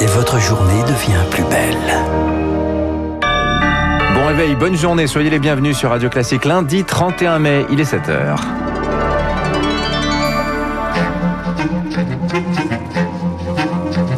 et votre journée devient plus belle. Bon réveil, bonne journée, soyez les bienvenus sur Radio Classique lundi 31 mai, il est 7h. –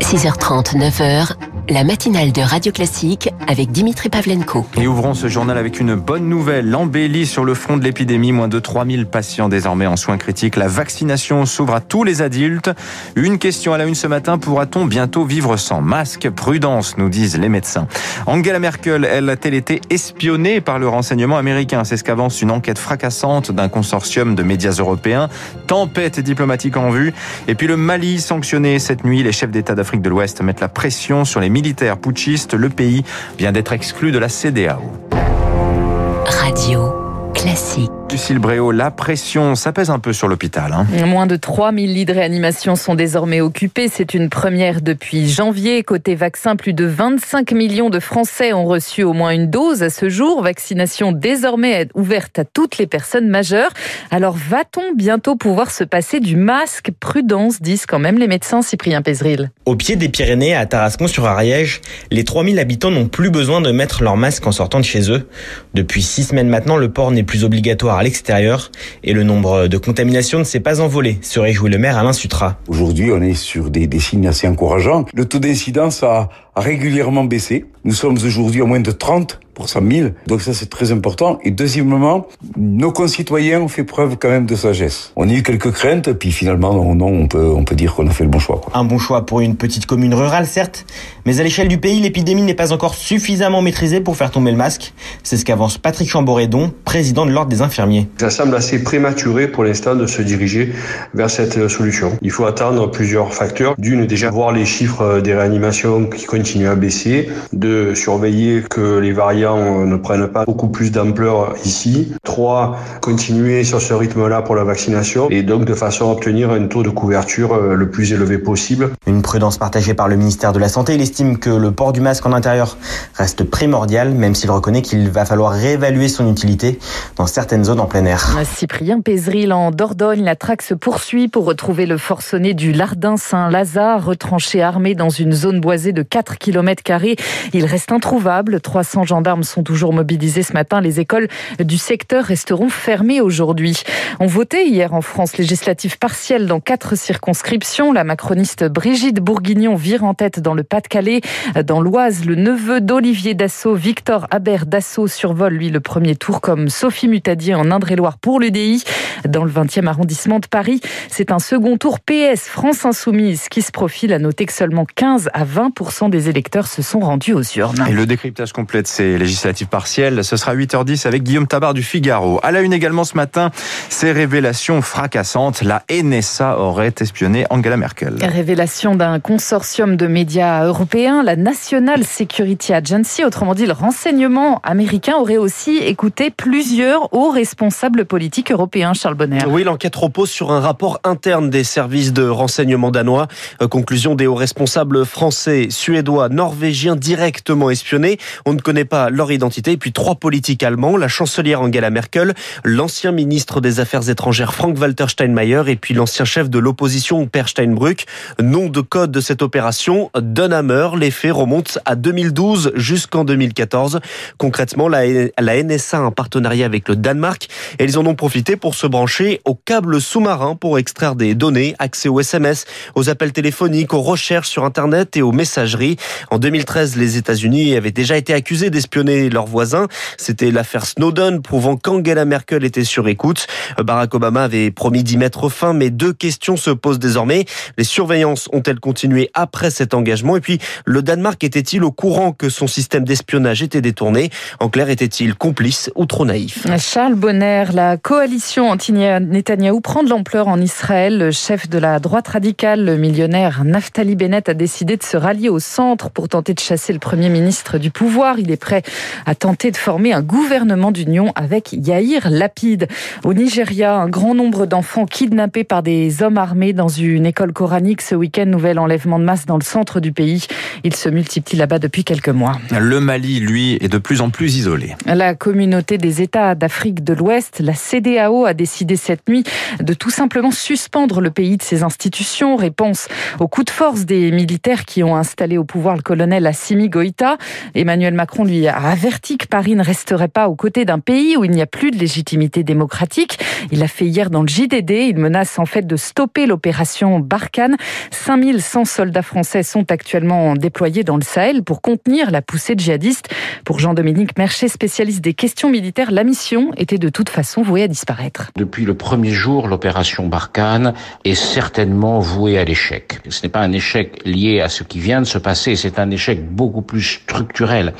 6h30, 9h, la matinale de Radio Classique avec Dimitri Pavlenko. Et ouvrons ce journal avec une bonne nouvelle. L'embellie sur le front de l'épidémie. Moins de 3000 patients désormais en soins critiques. La vaccination s'ouvre à tous les adultes. Une question à la une ce matin. Pourra-t-on bientôt vivre sans masque? Prudence, nous disent les médecins. Angela Merkel, elle a-t-elle été espionnée par le renseignement américain? C'est ce qu'avance une enquête fracassante d'un consortium de médias européens. Tempête diplomatique en vue. Et puis le Mali sanctionné cette nuit. Les chefs d'État d'Afrique de l'Ouest mettent la pression sur les militaires putschistes. Le pays vient d'être exclu de la CDAO. Radio classique. Lucille Bréau, la pression, ça pèse un peu sur l'hôpital. Hein. Moins de 3000 lits de réanimation sont désormais occupés. C'est une première depuis janvier. Côté vaccin, plus de 25 millions de Français ont reçu au moins une dose à ce jour. Vaccination désormais ouverte à toutes les personnes majeures. Alors va-t-on bientôt pouvoir se passer du masque? Prudence, disent quand même les médecins Cyprien Pézril. Au pied des Pyrénées, à Tarascon-sur-Ariège, les 3000 habitants n'ont plus besoin de mettre leur masque en sortant de chez eux. Depuis six semaines maintenant, le port n'est plus obligatoire à l'extérieur et le nombre de contaminations ne s'est pas envolé, se réjouit le maire Alain Sutra. Aujourd'hui, on est sur des, des signes assez encourageants. Le taux d'incidence a, a régulièrement baissé. Nous sommes aujourd'hui à moins de 30 pour 100 000. Donc ça, c'est très important. Et deuxièmement, nos concitoyens ont fait preuve quand même de sagesse. On a eu quelques craintes, puis finalement, non, on peut, on peut dire qu'on a fait le bon choix. Quoi. Un bon choix pour une petite commune rurale, certes, mais à l'échelle du pays, l'épidémie n'est pas encore suffisamment maîtrisée pour faire tomber le masque. C'est ce qu'avance Patrick Chamboredon, président de l'Ordre des infirmiers. Ça semble assez prématuré pour l'instant de se diriger vers cette solution. Il faut attendre plusieurs facteurs. D'une, déjà voir les chiffres des réanimations qui continuent à baisser. De surveiller que les variants ne prennent pas beaucoup plus d'ampleur ici. Trois, continuer sur ce rythme-là pour la vaccination et donc de façon à obtenir un taux de couverture euh, le plus élevé possible. Une prudence partagée par le ministère de la Santé. Il estime que le port du masque en intérieur reste primordial, même s'il reconnaît qu'il va falloir réévaluer son utilité dans certaines zones en plein air. Cyprien Pézril en Dordogne, la traque se poursuit pour retrouver le forcené du Lardin Saint-Lazare, retranché armé dans une zone boisée de 4 km. Il reste introuvable. 300 gendarmes sont toujours mobilisés ce matin. Les écoles du secteur resteront fermées aujourd'hui. On votait hier en France législative partielle dans quatre circonscriptions. La macroniste Brigitte Bourguignon vire en tête dans le Pas-de-Calais. Dans l'Oise, le neveu d'Olivier Dassault, Victor Habert Dassault, survole lui le premier tour comme Sophie Mutadier en Indre-et-Loire pour l'UDI. Dans le 20e arrondissement de Paris, c'est un second tour PS France Insoumise qui se profile. À noter que seulement 15 à 20% des électeurs se sont rendus aux urnes. Et le décryptage complet de ces législatives partielles, ce sera 8h10 avec Guillaume Tabar du Figaro. À la une également ce matin, ces révélations fracassantes. La NSA aurait espionné Angela Merkel. Révélation d'un consortium de médias européens, la National Security Agency, autrement dit le renseignement américain, aurait aussi écouté plusieurs hauts responsables politiques européens, Charles Bonner. Oui, l'enquête repose sur un rapport interne des services de renseignement danois. Euh, conclusion des hauts responsables français, suédois, norvégiens directement espionnés. On ne connaît pas leur identité. Et puis trois politiques allemands, la chancelière Angela Merkel, l'ancien ministre des Affaires étrangères Frank-Walter Steinmeier et puis l'ancien chef de l'opposition Per Steinbrück. Nom de code de cette opération, Dunhammer. Les faits remontent à 2012 jusqu'en 2014. Concrètement, la, NSA a un partenariat avec le Danemark et ils en ont profité pour se brancher au câble sous-marin pour extraire des données, accès aux SMS, aux appels téléphoniques, aux recherches sur Internet et aux messageries. En 2013, les États-Unis avaient déjà été accusés d'espionner leurs voisins. C'était l'affaire Snowden, prouvant qu'Angela Merkel était sur écoute. Barack Obama avait promis d'y mettre fin, mais deux questions se posent désormais. Les surveillances ont-elles continué après cet engagement? Et puis, le Danemark était-il au courant que son système d'espionnage était détourné? En clair, était-il complice ou trop naïf? Charles Bonner, la coalition anti-Netanyahou prend de l'ampleur en Israël. Le chef de la droite radicale, le millionnaire Naftali Bennett, a décidé de se rallier au centre pour tenter de chasser le Premier ministre du pouvoir. Il est prêt a tenté de former un gouvernement d'union avec Yair Lapid. Au Nigeria, un grand nombre d'enfants kidnappés par des hommes armés dans une école coranique ce week-end. Nouvel enlèvement de masse dans le centre du pays. Il se multiplie là-bas depuis quelques mois. Le Mali, lui, est de plus en plus isolé. La communauté des États d'Afrique de l'Ouest, la CDAO, a décidé cette nuit de tout simplement suspendre le pays de ses institutions. Réponse au coup de force des militaires qui ont installé au pouvoir le colonel Assimi Goïta. Emmanuel Macron lui a averti que Paris ne resterait pas aux côtés d'un pays où il n'y a plus de légitimité démocratique. Il l'a fait hier dans le JDD. Il menace en fait de stopper l'opération Barkhane. 5100 soldats français sont actuellement déployés dans le Sahel pour contenir la poussée djihadiste. Pour Jean-Dominique Mercher, spécialiste des questions militaires, la mission était de toute façon vouée à disparaître. Depuis le premier jour, l'opération Barkhane est certainement vouée à l'échec. Ce n'est pas un échec lié à ce qui vient de se passer, c'est un échec beaucoup plus structurel.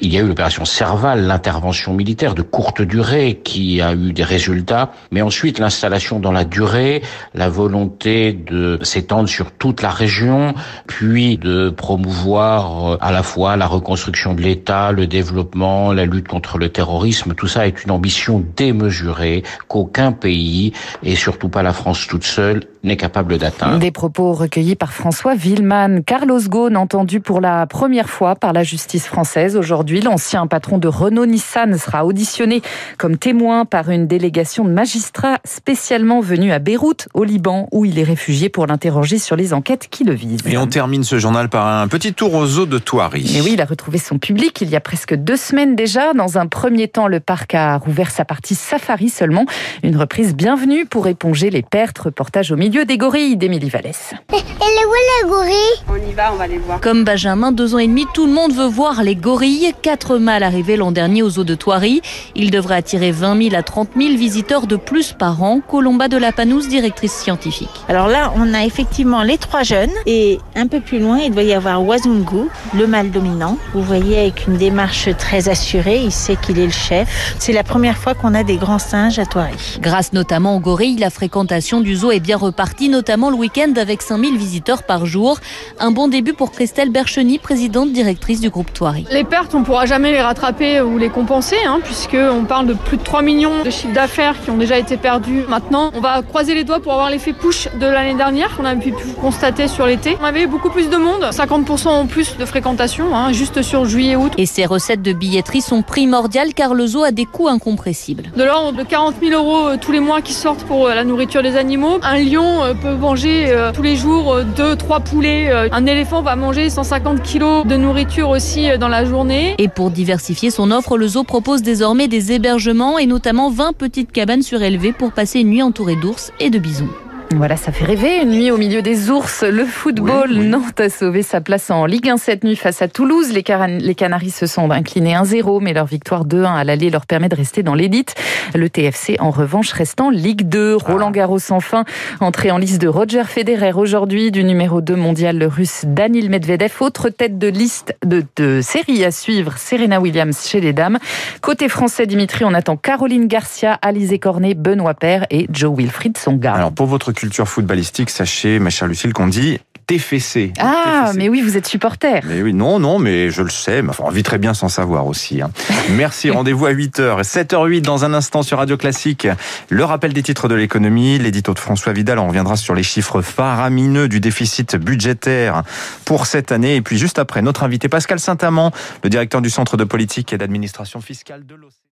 Il y a eu l'opération Serval, l'intervention militaire de courte durée qui a eu des résultats, mais ensuite l'installation dans la durée, la volonté de s'étendre sur toute la région, puis de promouvoir euh, à la fois la reconstruction de l'État, le développement, la lutte contre le terrorisme, tout ça est une ambition démesurée qu'aucun pays, et surtout pas la France toute seule, n'est capable d'atteindre. Des propos recueillis par François Villeman. Carlos Ghosn, entendu pour la première fois par la justice française aujourd'hui. L'ancien patron de Renault-Nissan sera auditionné comme témoin par une délégation de magistrats spécialement venus à Beyrouth, au Liban, où il est réfugié pour l'interroger sur les enquêtes qui le visent. Et on termine ce journal par un petit tour aux eaux de Thoiry. Et oui, il a retrouvé son public il y a presque deux semaines déjà. Dans un premier temps, le parc a rouvert sa partie safari seulement. Une reprise bienvenue pour éponger les pertes. Reportage au milieu des gorilles d'Émilie Vallès. Elle est où la gorille? On y va, on va les voir. Comme Benjamin, deux ans et demi, tout le monde veut voir les gorilles. Quatre mâles arrivés l'an dernier aux eaux de Thoiry. Ils devraient attirer 20 000 à 30 000 visiteurs de plus par an. Colomba de la Panouse, directrice scientifique. Alors là, on a effectivement les trois jeunes et un peu plus loin, il doit y avoir Wazungu, le mâle dominant. Vous voyez avec une démarche très assurée, il sait qu'il est le chef. C'est la première fois qu'on a des grands singes à Thoiry. Grâce notamment aux gorilles, la fréquentation du zoo est bien repartie, notamment le week-end avec 5000 visiteurs par jour. Un bon début pour Christelle Bercheny, présidente directrice du groupe Thoiry. Les pertes, on ne pourra jamais les rattraper ou les compenser, hein, puisqu'on parle de plus de 3 millions de chiffres d'affaires qui ont déjà été perdus. Maintenant, on va croiser les doigts pour avoir l'effet push de l'année dernière qu'on a pu constater sur l'été. On avait beaucoup plus de monde, 50% en plus de fréquentation, hein, juste sur juillet-août. Et ces recettes de billetterie sont primordiales car le zoo a des coûts incompressibles. De l'ordre de 40 000 euros tous les mois qui sortent pour la nourriture des animaux. Un lion peut manger tous les jours 2-3 poulets. Un éléphant va manger 150 kilos de nourriture aussi dans la journée. Et pour diversifier son offre, le zoo propose désormais des hébergements et notamment 20 petites cabanes surélevées pour passer une nuit entourée d'ours et de bisons. Voilà, ça fait rêver. Une nuit au milieu des ours. Le football, oui, oui. Nantes a sauvé sa place en Ligue 1 cette nuit face à Toulouse. Les, Canaries se sont inclinés 1-0, mais leur victoire 2-1 à l'aller leur permet de rester dans l'élite. Le TFC, en revanche, reste en Ligue 2. Roland Garros, enfin, entré en liste de Roger Federer aujourd'hui, du numéro 2 mondial, le russe Danil Medvedev. Autre tête de liste de, de série à suivre, Serena Williams chez les dames. Côté français, Dimitri, on attend Caroline Garcia, Alizé Cornet, Benoît Paire et Joe Wilfried Songa. Alors, pour votre culture footballistique, sachez, ma chère Lucille, qu'on dit TFC. Ah, TFC. mais oui, vous êtes supporter. Mais oui, non, non, mais je le sais, mais enfin, on vit très bien sans savoir aussi. Hein. Merci, rendez-vous à 8h. 7h08 dans un instant sur Radio Classique. Le rappel des titres de l'économie, l'édito de François Vidal, on reviendra sur les chiffres faramineux du déficit budgétaire pour cette année. Et puis juste après, notre invité Pascal Saint-Amand, le directeur du Centre de politique et d'administration fiscale de l'OCDE.